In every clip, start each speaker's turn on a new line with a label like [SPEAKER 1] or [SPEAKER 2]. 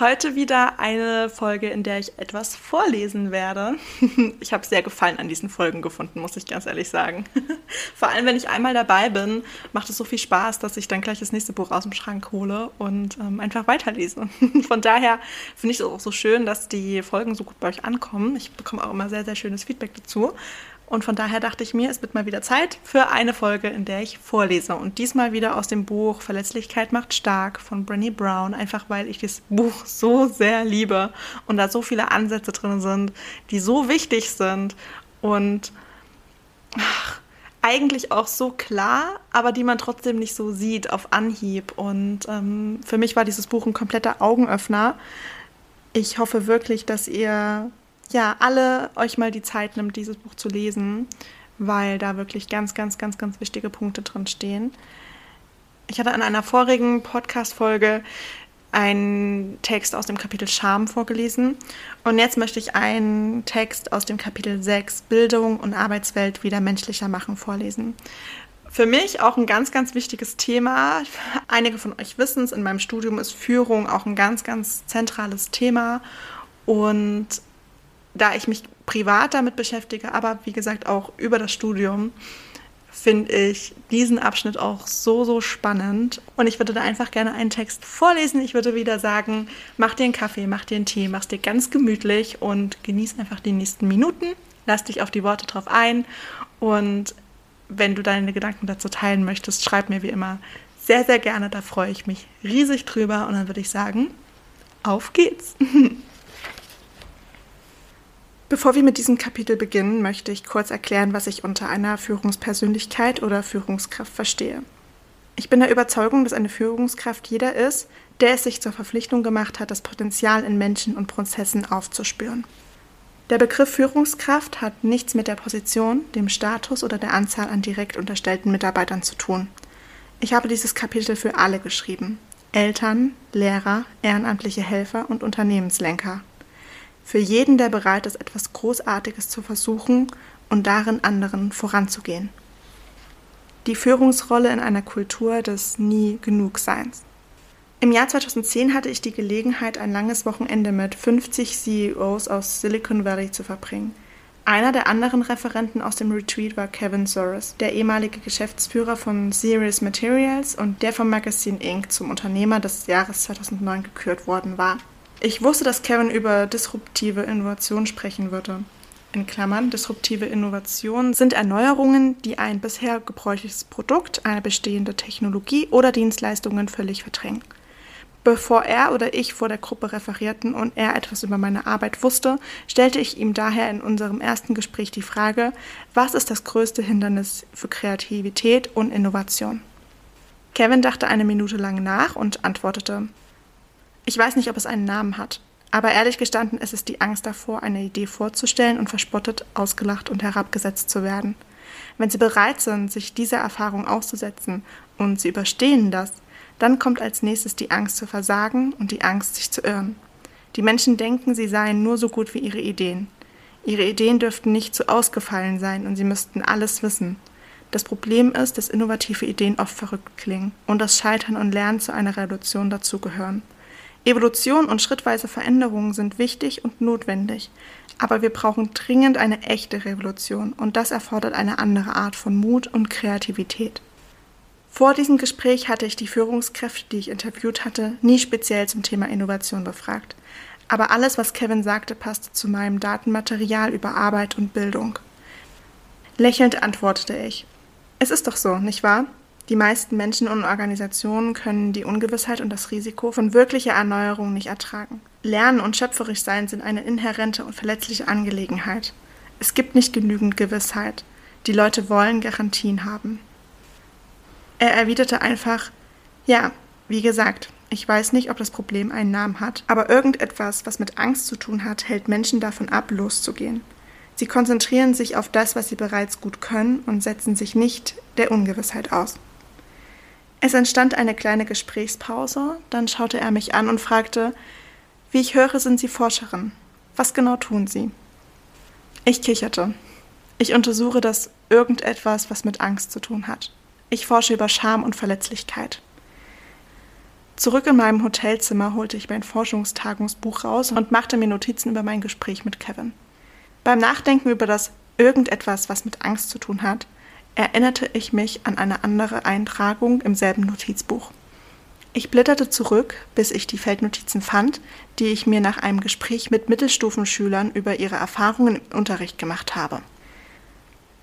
[SPEAKER 1] Heute wieder eine Folge, in der ich etwas vorlesen werde. Ich habe sehr Gefallen an diesen Folgen gefunden, muss ich ganz ehrlich sagen. Vor allem, wenn ich einmal dabei bin, macht es so viel Spaß, dass ich dann gleich das nächste Buch aus dem Schrank hole und ähm, einfach weiterlese. Von daher finde ich es auch so schön, dass die Folgen so gut bei euch ankommen. Ich bekomme auch immer sehr, sehr schönes Feedback dazu. Und von daher dachte ich mir, es wird mal wieder Zeit für eine Folge, in der ich vorlese. Und diesmal wieder aus dem Buch Verletzlichkeit macht stark von Brené Brown, einfach weil ich das Buch so sehr liebe und da so viele Ansätze drin sind, die so wichtig sind und ach, eigentlich auch so klar, aber die man trotzdem nicht so sieht auf Anhieb. Und ähm, für mich war dieses Buch ein kompletter Augenöffner. Ich hoffe wirklich, dass ihr ja, alle euch mal die Zeit nimmt, dieses Buch zu lesen, weil da wirklich ganz, ganz, ganz, ganz wichtige Punkte drin stehen. Ich hatte in einer vorigen Podcast-Folge einen Text aus dem Kapitel Scham vorgelesen und jetzt möchte ich einen Text aus dem Kapitel 6 Bildung und Arbeitswelt wieder menschlicher machen vorlesen. Für mich auch ein ganz, ganz wichtiges Thema. Einige von euch wissen es, in meinem Studium ist Führung auch ein ganz, ganz zentrales Thema und da ich mich privat damit beschäftige, aber wie gesagt auch über das Studium, finde ich diesen Abschnitt auch so, so spannend. Und ich würde da einfach gerne einen Text vorlesen. Ich würde wieder sagen, mach dir einen Kaffee, mach dir einen Tee, mach dir ganz gemütlich und genieß einfach die nächsten Minuten. Lass dich auf die Worte drauf ein. Und wenn du deine Gedanken dazu teilen möchtest, schreib mir wie immer sehr, sehr gerne. Da freue ich mich riesig drüber. Und dann würde ich sagen, auf geht's. Bevor wir mit diesem Kapitel beginnen, möchte ich kurz erklären, was ich unter einer Führungspersönlichkeit oder Führungskraft verstehe. Ich bin der Überzeugung, dass eine Führungskraft jeder ist, der es sich zur Verpflichtung gemacht hat, das Potenzial in Menschen und Prozessen aufzuspüren. Der Begriff Führungskraft hat nichts mit der Position, dem Status oder der Anzahl an direkt unterstellten Mitarbeitern zu tun. Ich habe dieses Kapitel für alle geschrieben. Eltern, Lehrer, ehrenamtliche Helfer und Unternehmenslenker für jeden, der bereit ist, etwas Großartiges zu versuchen und darin anderen voranzugehen. Die Führungsrolle in einer Kultur des Nie-Genug-Seins. Im Jahr 2010 hatte ich die Gelegenheit, ein langes Wochenende mit 50 CEOs aus Silicon Valley zu verbringen. Einer der anderen Referenten aus dem Retreat war Kevin Soros, der ehemalige Geschäftsführer von Serious Materials und der vom Magazine Inc. zum Unternehmer des Jahres 2009 gekürt worden war. Ich wusste, dass Kevin über disruptive Innovation sprechen würde. In Klammern, disruptive Innovationen sind Erneuerungen, die ein bisher gebräuchliches Produkt, eine bestehende Technologie oder Dienstleistungen völlig verdrängen. Bevor er oder ich vor der Gruppe referierten und er etwas über meine Arbeit wusste, stellte ich ihm daher in unserem ersten Gespräch die Frage, was ist das größte Hindernis für Kreativität und Innovation? Kevin dachte eine Minute lang nach und antwortete, ich weiß nicht, ob es einen Namen hat, aber ehrlich gestanden ist es die Angst davor, eine Idee vorzustellen und verspottet, ausgelacht und herabgesetzt zu werden. Wenn Sie bereit sind, sich dieser Erfahrung auszusetzen und Sie überstehen das, dann kommt als nächstes die Angst zu versagen und die Angst, sich zu irren. Die Menschen denken, sie seien nur so gut wie ihre Ideen. Ihre Ideen dürften nicht zu ausgefallen sein und sie müssten alles wissen. Das Problem ist, dass innovative Ideen oft verrückt klingen und das Scheitern und Lernen zu einer Revolution dazugehören. Evolution und schrittweise Veränderungen sind wichtig und notwendig, aber wir brauchen dringend eine echte Revolution und das erfordert eine andere Art von Mut und Kreativität. Vor diesem Gespräch hatte ich die Führungskräfte, die ich interviewt hatte, nie speziell zum Thema Innovation befragt. Aber alles, was Kevin sagte, passte zu meinem Datenmaterial über Arbeit und Bildung. Lächelnd antwortete ich. Es ist doch so, nicht wahr? Die meisten Menschen und Organisationen können die Ungewissheit und das Risiko von wirklicher Erneuerung nicht ertragen. Lernen und schöpferisch sein sind eine inhärente und verletzliche Angelegenheit. Es gibt nicht genügend Gewissheit. Die Leute wollen Garantien haben. Er erwiderte einfach, ja, wie gesagt, ich weiß nicht, ob das Problem einen Namen hat, aber irgendetwas, was mit Angst zu tun hat, hält Menschen davon ab, loszugehen. Sie konzentrieren sich auf das, was sie bereits gut können und setzen sich nicht der Ungewissheit aus. Es entstand eine kleine Gesprächspause, dann schaute er mich an und fragte, wie ich höre, sind Sie Forscherin. Was genau tun Sie? Ich kicherte. Ich untersuche das irgendetwas, was mit Angst zu tun hat. Ich forsche über Scham und Verletzlichkeit. Zurück in meinem Hotelzimmer holte ich mein Forschungstagungsbuch raus und machte mir Notizen über mein Gespräch mit Kevin. Beim Nachdenken über das irgendetwas, was mit Angst zu tun hat, erinnerte ich mich an eine andere Eintragung im selben Notizbuch. Ich blätterte zurück, bis ich die Feldnotizen fand, die ich mir nach einem Gespräch mit Mittelstufenschülern über ihre Erfahrungen im Unterricht gemacht habe.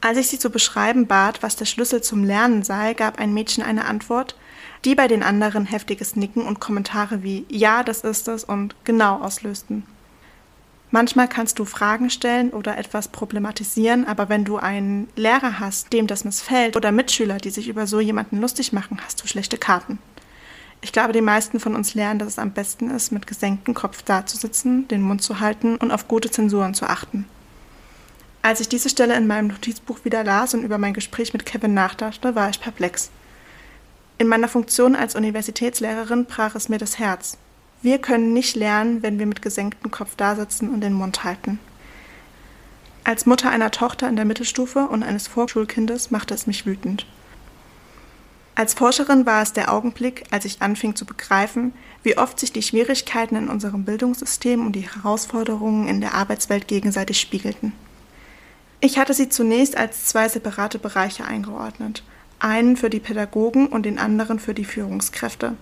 [SPEAKER 1] Als ich sie zu beschreiben bat, was der Schlüssel zum Lernen sei, gab ein Mädchen eine Antwort, die bei den anderen heftiges Nicken und Kommentare wie Ja, das ist es und genau auslösten. Manchmal kannst du Fragen stellen oder etwas problematisieren, aber wenn du einen Lehrer hast, dem das missfällt, oder Mitschüler, die sich über so jemanden lustig machen, hast du schlechte Karten. Ich glaube, die meisten von uns lernen, dass es am besten ist, mit gesenktem Kopf dazusitzen, den Mund zu halten und auf gute Zensuren zu achten. Als ich diese Stelle in meinem Notizbuch wieder las und über mein Gespräch mit Kevin nachdachte, war ich perplex. In meiner Funktion als Universitätslehrerin brach es mir das Herz. Wir können nicht lernen, wenn wir mit gesenktem Kopf dasitzen und den Mund halten. Als Mutter einer Tochter in der Mittelstufe und eines Vorschulkindes machte es mich wütend. Als Forscherin war es der Augenblick, als ich anfing zu begreifen, wie oft sich die Schwierigkeiten in unserem Bildungssystem und die Herausforderungen in der Arbeitswelt gegenseitig spiegelten. Ich hatte sie zunächst als zwei separate Bereiche eingeordnet, einen für die Pädagogen und den anderen für die Führungskräfte.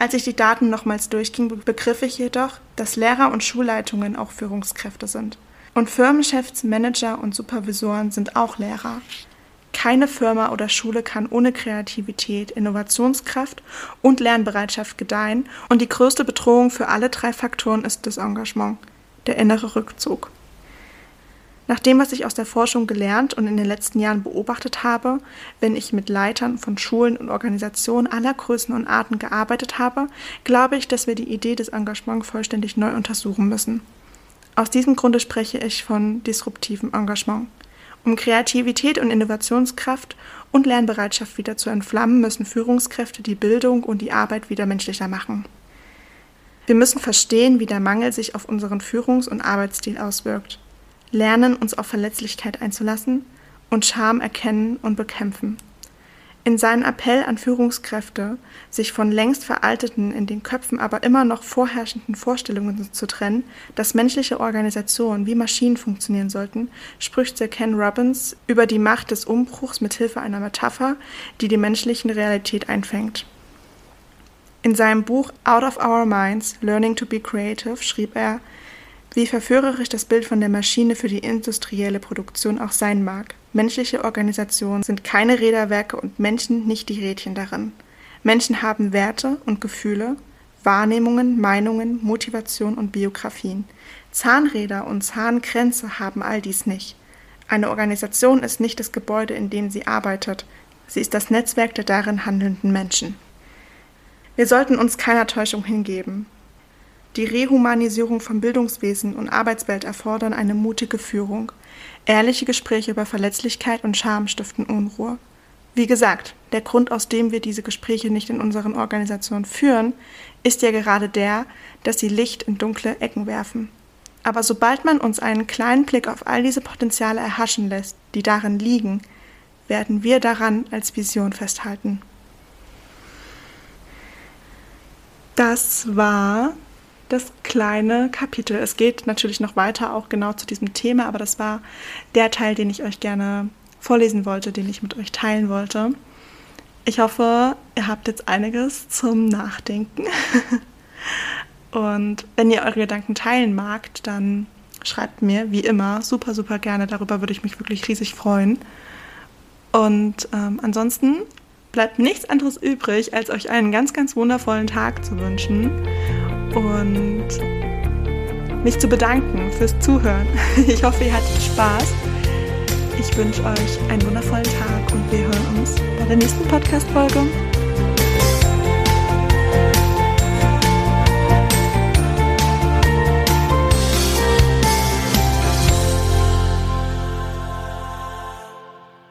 [SPEAKER 1] Als ich die Daten nochmals durchging, begriff ich jedoch, dass Lehrer und Schulleitungen auch Führungskräfte sind. Und Firmenchefs, Manager und Supervisoren sind auch Lehrer. Keine Firma oder Schule kann ohne Kreativität, Innovationskraft und Lernbereitschaft gedeihen, und die größte Bedrohung für alle drei Faktoren ist das Engagement, der innere Rückzug. Nach dem, was ich aus der Forschung gelernt und in den letzten Jahren beobachtet habe, wenn ich mit Leitern von Schulen und Organisationen aller Größen und Arten gearbeitet habe, glaube ich, dass wir die Idee des Engagements vollständig neu untersuchen müssen. Aus diesem Grunde spreche ich von disruptivem Engagement. Um Kreativität und Innovationskraft und Lernbereitschaft wieder zu entflammen, müssen Führungskräfte die Bildung und die Arbeit wieder menschlicher machen. Wir müssen verstehen, wie der Mangel sich auf unseren Führungs- und Arbeitsstil auswirkt lernen, uns auf Verletzlichkeit einzulassen und Scham erkennen und bekämpfen. In seinem Appell an Führungskräfte, sich von längst veralteten, in den Köpfen aber immer noch vorherrschenden Vorstellungen zu trennen, dass menschliche Organisationen wie Maschinen funktionieren sollten, spricht Sir Ken Robbins über die Macht des Umbruchs mit Hilfe einer Metapher, die die menschliche Realität einfängt. In seinem Buch Out of Our Minds, Learning to be Creative schrieb er, wie verführerisch das Bild von der Maschine für die industrielle Produktion auch sein mag. Menschliche Organisationen sind keine Räderwerke und Menschen nicht die Rädchen darin. Menschen haben Werte und Gefühle, Wahrnehmungen, Meinungen, Motivation und Biografien. Zahnräder und Zahnkränze haben all dies nicht. Eine Organisation ist nicht das Gebäude, in dem sie arbeitet, sie ist das Netzwerk der darin handelnden Menschen. Wir sollten uns keiner Täuschung hingeben. Die Rehumanisierung von Bildungswesen und Arbeitswelt erfordern eine mutige Führung. Ehrliche Gespräche über Verletzlichkeit und Scham stiften Unruhe. Wie gesagt, der Grund, aus dem wir diese Gespräche nicht in unseren Organisationen führen, ist ja gerade der, dass sie Licht in dunkle Ecken werfen. Aber sobald man uns einen kleinen Blick auf all diese Potenziale erhaschen lässt, die darin liegen, werden wir daran als Vision festhalten. Das war das kleine Kapitel. Es geht natürlich noch weiter, auch genau zu diesem Thema, aber das war der Teil, den ich euch gerne vorlesen wollte, den ich mit euch teilen wollte. Ich hoffe, ihr habt jetzt einiges zum Nachdenken. Und wenn ihr eure Gedanken teilen magt, dann schreibt mir, wie immer, super, super gerne. Darüber würde ich mich wirklich riesig freuen. Und ähm, ansonsten bleibt nichts anderes übrig, als euch einen ganz, ganz wundervollen Tag zu wünschen und mich zu bedanken fürs Zuhören. Ich hoffe, ihr hattet Spaß. Ich wünsche euch einen wundervollen Tag und wir hören uns bei der nächsten Podcast-Folge.